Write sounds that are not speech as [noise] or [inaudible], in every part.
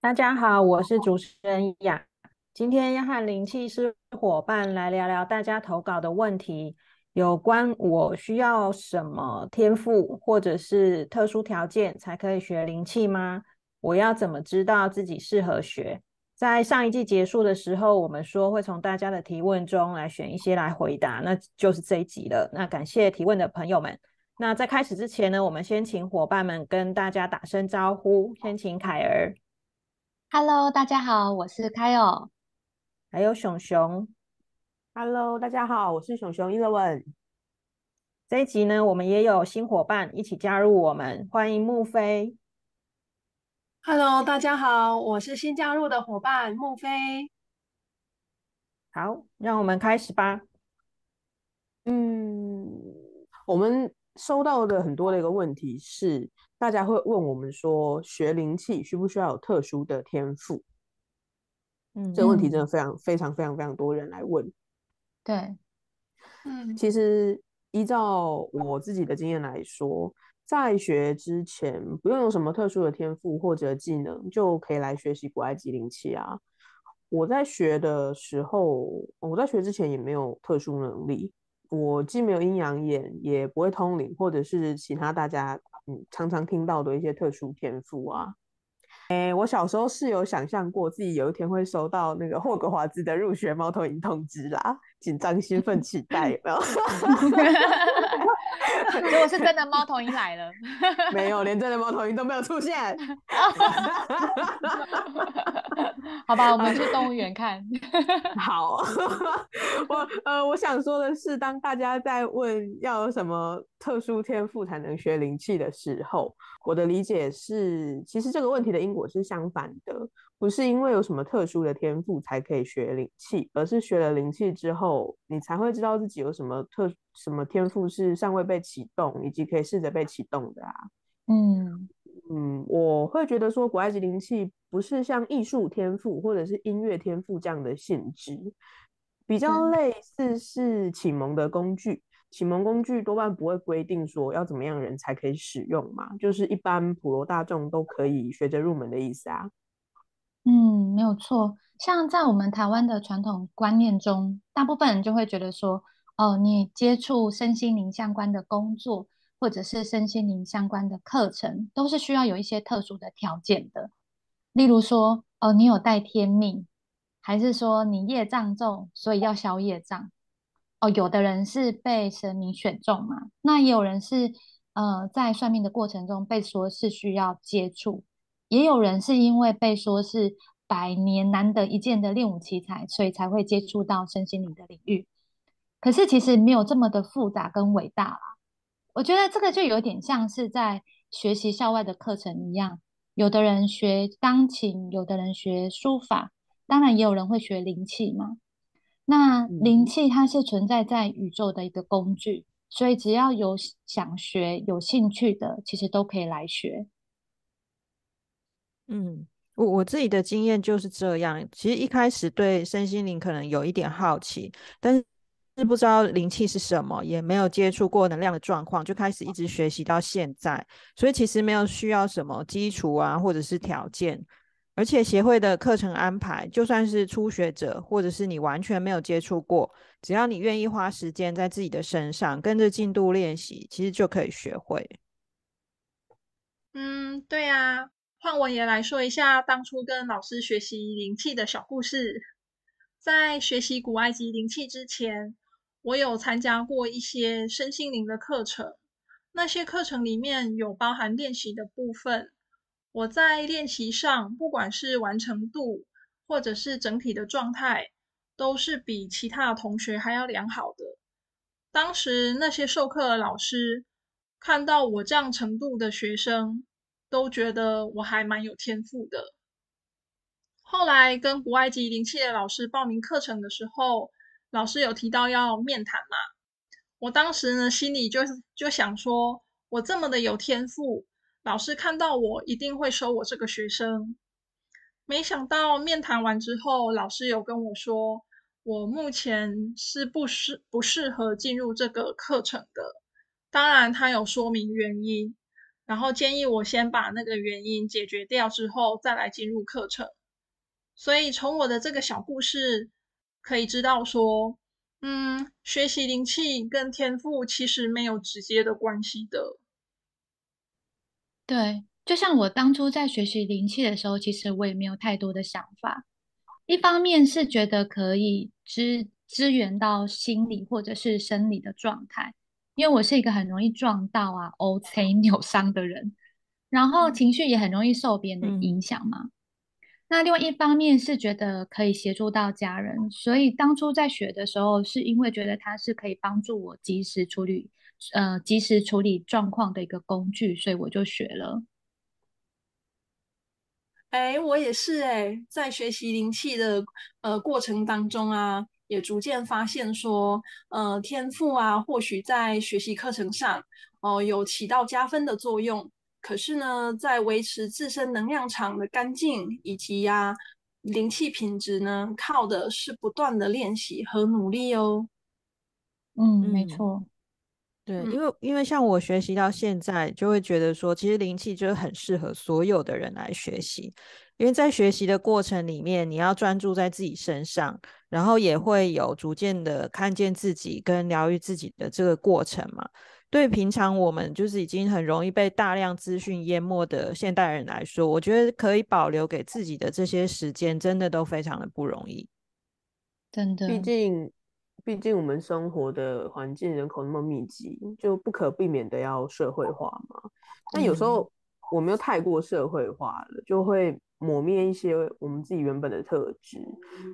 大家好，我是主持人雅。今天要和灵气师伙伴来聊聊大家投稿的问题，有关我需要什么天赋或者是特殊条件才可以学灵气吗？我要怎么知道自己适合学？在上一季结束的时候，我们说会从大家的提问中来选一些来回答，那就是这一集了。那感谢提问的朋友们。那在开始之前呢，我们先请伙伴们跟大家打声招呼，先请凯儿。Hello，大家好，我是凯尔，还有熊熊。Hello，大家好，我是熊熊 Eleven。这一集呢，我们也有新伙伴一起加入我们，欢迎木飞。Hello，大家好，我是新加入的伙伴木飞。好，让我们开始吧。嗯，我们收到的很多的一个问题是。大家会问我们说，学灵气需不需要有特殊的天赋？嗯，这个问题真的非常非常非常非常多人来问。对，嗯，其实依照我自己的经验来说，在学之前不用有什么特殊的天赋或者技能，就可以来学习古埃及灵气啊。我在学的时候，我在学之前也没有特殊能力，我既没有阴阳眼，也不会通灵，或者是其他大家。嗯，常常听到的一些特殊天赋啊，哎，我小时候是有想象过自己有一天会收到那个霍格华兹的入学猫头鹰通知啦，紧张、兴奋、期待，有没有？[laughs] [laughs] 结果是真的猫头鹰来了，[laughs] 没有，连真的猫头鹰都没有出现。[laughs] 好吧，我们去动物园看。好，我呃，我想说的是，当大家在问要有什么特殊天赋才能学灵气的时候，我的理解是，其实这个问题的因果是相反的，不是因为有什么特殊的天赋才可以学灵气，而是学了灵气之后，你才会知道自己有什么特什么天赋是尚未被启动，以及可以试着被启动的啊。嗯。嗯，我会觉得说古埃及灵气不是像艺术天赋或者是音乐天赋这样的性质，比较类似是启蒙的工具。启蒙工具多半不会规定说要怎么样人才可以使用嘛，就是一般普罗大众都可以学着入门的意思啊。嗯，没有错。像在我们台湾的传统观念中，大部分人就会觉得说，哦，你接触身心灵相关的工作。或者是身心灵相关的课程，都是需要有一些特殊的条件的。例如说，哦，你有带天命，还是说你业障重，所以要消业障？哦，有的人是被神明选中嘛，那也有人是呃在算命的过程中被说是需要接触，也有人是因为被说是百年难得一见的练武奇才，所以才会接触到身心灵的领域。可是其实没有这么的复杂跟伟大啦。我觉得这个就有点像是在学习校外的课程一样，有的人学钢琴，有的人学书法，当然也有人会学灵气嘛。那灵气它是存在在宇宙的一个工具，所以只要有想学、有兴趣的，其实都可以来学。嗯，我我自己的经验就是这样。其实一开始对身心灵可能有一点好奇，但是。不知道灵气是什么，也没有接触过能量的状况，就开始一直学习到现在。所以其实没有需要什么基础啊，或者是条件。而且协会的课程安排，就算是初学者，或者是你完全没有接触过，只要你愿意花时间在自己的身上，跟着进度练习，其实就可以学会。嗯，对啊，换我也来说一下当初跟老师学习灵气的小故事。在学习古埃及灵气之前。我有参加过一些身心灵的课程，那些课程里面有包含练习的部分。我在练习上，不管是完成度或者是整体的状态，都是比其他同学还要良好的。当时那些授课的老师看到我这样程度的学生，都觉得我还蛮有天赋的。后来跟古埃及灵气的老师报名课程的时候，老师有提到要面谈嘛，我当时呢心里就就想说，我这么的有天赋，老师看到我一定会收我这个学生。没想到面谈完之后，老师有跟我说，我目前是不适不适合进入这个课程的。当然，他有说明原因，然后建议我先把那个原因解决掉之后，再来进入课程。所以从我的这个小故事可以知道说，嗯，学习灵气跟天赋其实没有直接的关系的。对，就像我当初在学习灵气的时候，其实我也没有太多的想法。一方面是觉得可以支支援到心理或者是生理的状态，因为我是一个很容易撞到啊、O C [laughs] 扭伤的人，然后情绪也很容易受别人的影响嘛。那另外一方面是觉得可以协助到家人，所以当初在学的时候，是因为觉得它是可以帮助我及时处理，呃，及时处理状况的一个工具，所以我就学了。哎，我也是哎，在学习灵气的呃过程当中啊，也逐渐发现说，呃，天赋啊，或许在学习课程上哦有起到加分的作用。可是呢，在维持自身能量场的干净以及呀灵气品质呢，靠的是不断的练习和努力哦。嗯，没错。对，因为因为像我学习到现在，就会觉得说，其实灵气就是很适合所有的人来学习。因为在学习的过程里面，你要专注在自己身上，然后也会有逐渐的看见自己跟疗愈自己的这个过程嘛。对平常我们就是已经很容易被大量资讯淹没的现代人来说，我觉得可以保留给自己的这些时间，真的都非常的不容易。真的，毕竟，毕竟我们生活的环境人口那么密集，就不可避免的要社会化嘛。但有时候我们又太过社会化了，就会抹灭一些我们自己原本的特质，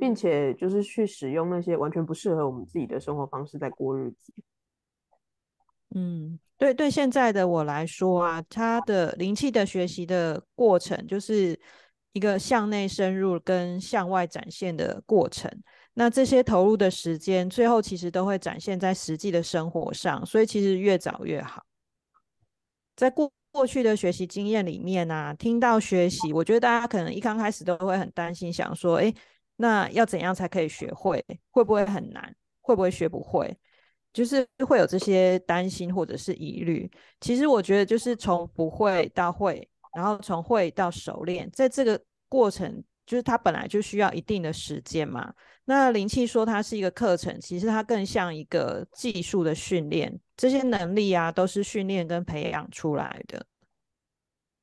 并且就是去使用那些完全不适合我们自己的生活方式在过日子。嗯，对对，现在的我来说啊，他的灵气的学习的过程，就是一个向内深入跟向外展现的过程。那这些投入的时间，最后其实都会展现在实际的生活上，所以其实越早越好。在过过去的学习经验里面啊，听到学习，我觉得大家可能一刚开始都会很担心，想说，哎，那要怎样才可以学会？会不会很难？会不会学不会？就是会有这些担心或者是疑虑。其实我觉得，就是从不会到会，然后从会到熟练，在这个过程，就是它本来就需要一定的时间嘛。那灵气说它是一个课程，其实它更像一个技术的训练，这些能力啊都是训练跟培养出来的。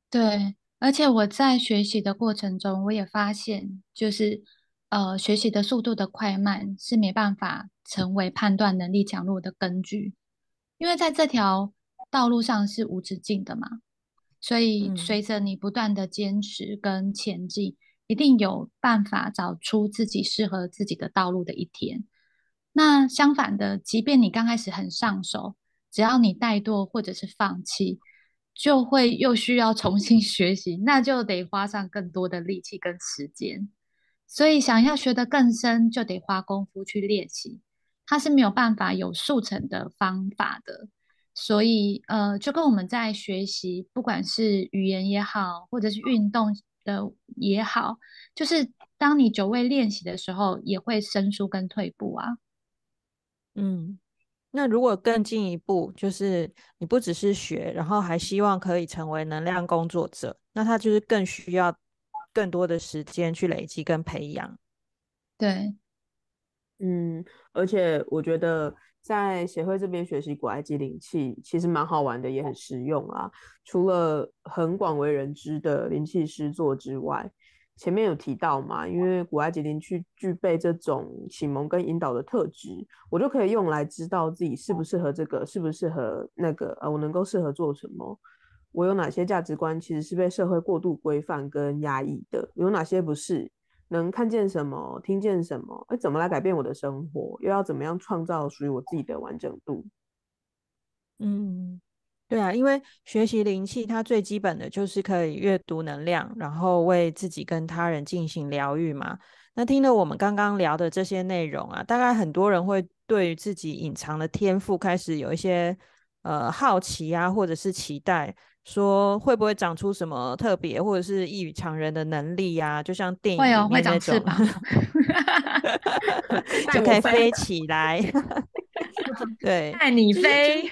对，而且我在学习的过程中，我也发现，就是呃，学习的速度的快慢是没办法。成为判断能力强弱的根据，因为在这条道路上是无止境的嘛，所以随着你不断的坚持跟前进，一定有办法找出自己适合自己的道路的一天。那相反的，即便你刚开始很上手，只要你怠惰或者是放弃，就会又需要重新 [laughs] 学习，那就得花上更多的力气跟时间。所以想要学得更深，就得花功夫去练习。它是没有办法有速成的方法的，所以呃，就跟我们在学习，不管是语言也好，或者是运动的也好，就是当你久未练习的时候，也会生疏跟退步啊。嗯，那如果更进一步，就是你不只是学，然后还希望可以成为能量工作者，那他就是更需要更多的时间去累积跟培养。对。嗯，而且我觉得在协会这边学习古埃及灵气其实蛮好玩的，也很实用啊。除了很广为人知的灵气师作之外，前面有提到嘛，因为古埃及灵气具备这种启蒙跟引导的特质，我就可以用来知道自己适不适合这个，适不适合那个，呃，我能够适合做什么，我有哪些价值观其实是被社会过度规范跟压抑的，有哪些不是。能看见什么，听见什么？哎，怎么来改变我的生活？又要怎么样创造属于我自己的完整度？嗯，对啊，因为学习灵气，它最基本的就是可以阅读能量，然后为自己跟他人进行疗愈嘛。那听了我们刚刚聊的这些内容啊，大概很多人会对于自己隐藏的天赋开始有一些呃好奇啊，或者是期待，说会不会长出什么特别或者是异于常人的能力呀？就像电影里面那种，[laughs] [laughs] [laughs] 就可以飞起来，对，带你飞。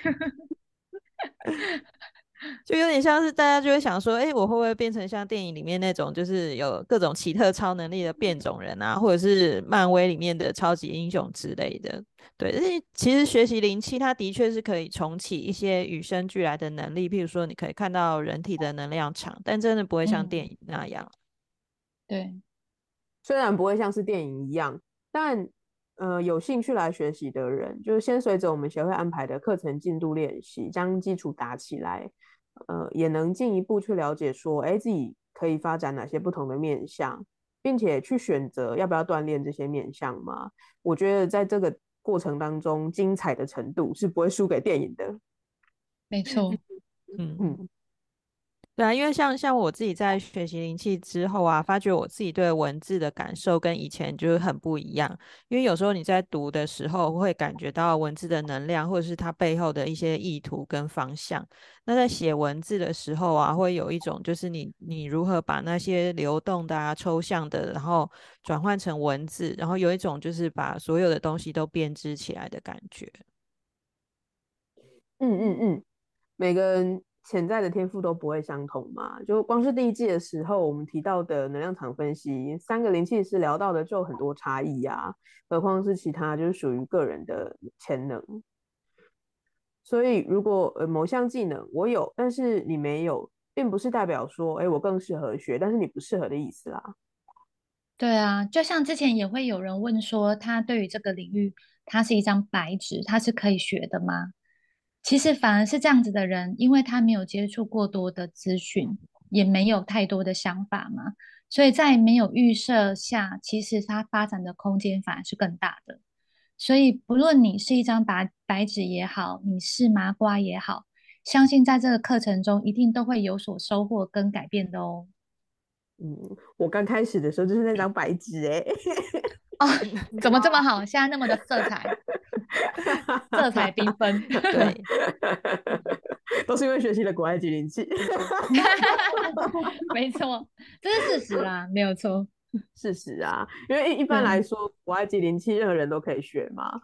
[laughs] 就有点像是大家就会想说，哎，我会不会变成像电影里面那种，就是有各种奇特超能力的变种人啊，或者是漫威里面的超级英雄之类的？对，因为其实学习灵气，它的确是可以重启一些与生俱来的能力，譬如说你可以看到人体的能量场，但真的不会像电影那样。对，虽然不会像是电影一样，但。呃，有兴趣来学习的人，就是先随着我们协会安排的课程进度练习，将基础打起来。呃，也能进一步去了解说，哎，自己可以发展哪些不同的面向，并且去选择要不要锻炼这些面向嘛？我觉得在这个过程当中，精彩的程度是不会输给电影的。没错，嗯 [laughs] 嗯。对啊，因为像像我自己在学习灵气之后啊，发觉我自己对文字的感受跟以前就是很不一样。因为有时候你在读的时候，会感觉到文字的能量，或者是它背后的一些意图跟方向。那在写文字的时候啊，会有一种就是你你如何把那些流动的啊、抽象的，然后转换成文字，然后有一种就是把所有的东西都编织起来的感觉。嗯嗯嗯，每个人。潜在的天赋都不会相同嘛？就光是第一季的时候，我们提到的能量场分析，三个灵气师聊到的就很多差异呀，何况是其他就是属于个人的潜能。所以，如果呃某项技能我有，但是你没有，并不是代表说，哎，我更适合学，但是你不适合的意思啦。对啊，就像之前也会有人问说，他对于这个领域，它是一张白纸，他是可以学的吗？其实反而是这样子的人，因为他没有接触过多的资讯，也没有太多的想法嘛，所以在没有预设下，其实他发展的空间反而是更大的。所以不论你是一张白白纸也好，你是麻瓜也好，相信在这个课程中一定都会有所收获跟改变的哦。嗯，我刚开始的时候就是那张白纸哎。[laughs] 哦，[laughs] 怎么这么好？现在那么的色彩，色彩缤纷。对，[laughs] 都是因为学习了古埃及灵气。没错，这是事实啊，没有错。事实啊，因为一般来说，古埃及灵气任何人都可以学嘛。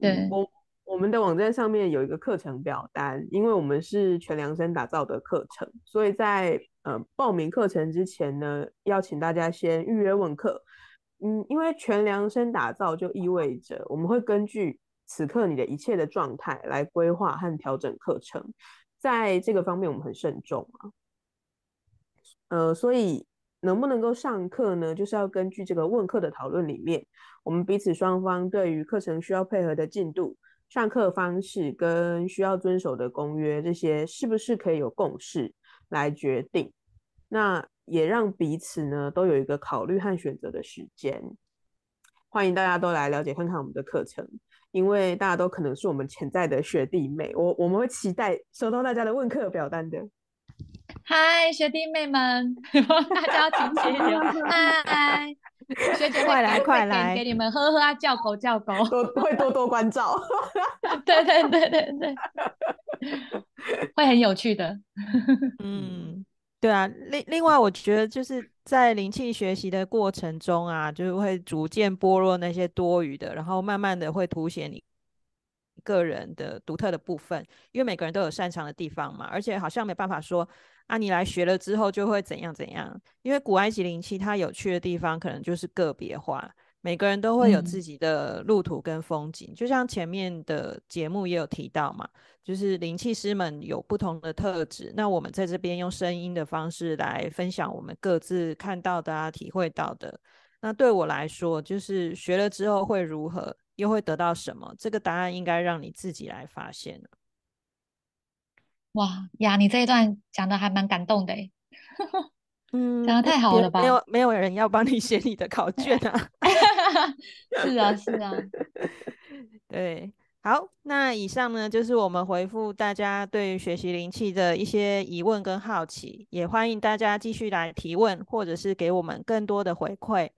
对，我我们的网站上面有一个课程表单，因为我们是全量身打造的课程，所以在呃报名课程之前呢，要请大家先预约问课。嗯，因为全量身打造就意味着我们会根据此刻你的一切的状态来规划和调整课程，在这个方面我们很慎重啊。呃，所以能不能够上课呢？就是要根据这个问课的讨论里面，我们彼此双方对于课程需要配合的进度、上课方式跟需要遵守的公约这些，是不是可以有共识来决定？那。也让彼此呢都有一个考虑和选择的时间。欢迎大家都来了解看看我们的课程，因为大家都可能是我们潜在的学弟妹，我我们会期待收到大家的问课表单的。嗨，学弟妹们，[laughs] 大家请起立！嗨，学姐快来快来，给你们呵呵啊，叫狗叫狗，多会多多关照。[laughs] 对对对对对，[laughs] 会很有趣的。嗯。对啊，另另外，我觉得就是在灵气学习的过程中啊，就是会逐渐剥落那些多余的，然后慢慢的会凸显你个人的独特的部分，因为每个人都有擅长的地方嘛，而且好像没办法说啊，你来学了之后就会怎样怎样，因为古埃及灵气它有趣的地方可能就是个别化。每个人都会有自己的路途跟风景，就像前面的节目也有提到嘛，就是灵气师们有不同的特质。那我们在这边用声音的方式来分享我们各自看到的啊、体会到的。那对我来说，就是学了之后会如何，又会得到什么？这个答案应该让你自己来发现哇呀，你这一段讲的还蛮感动的 [laughs] 嗯，讲的太好了吧？没有没有人要帮你写你的考卷啊。[laughs] [laughs] 是啊，是啊。[laughs] 对，好，那以上呢就是我们回复大家对于学习灵气的一些疑问跟好奇，也欢迎大家继续来提问，或者是给我们更多的回馈。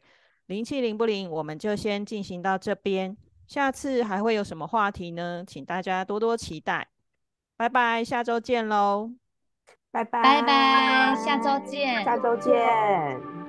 灵气灵不灵，我们就先进行到这边，下次还会有什么话题呢？请大家多多期待。拜拜，下周见喽！拜拜，拜拜，下周见，下周见。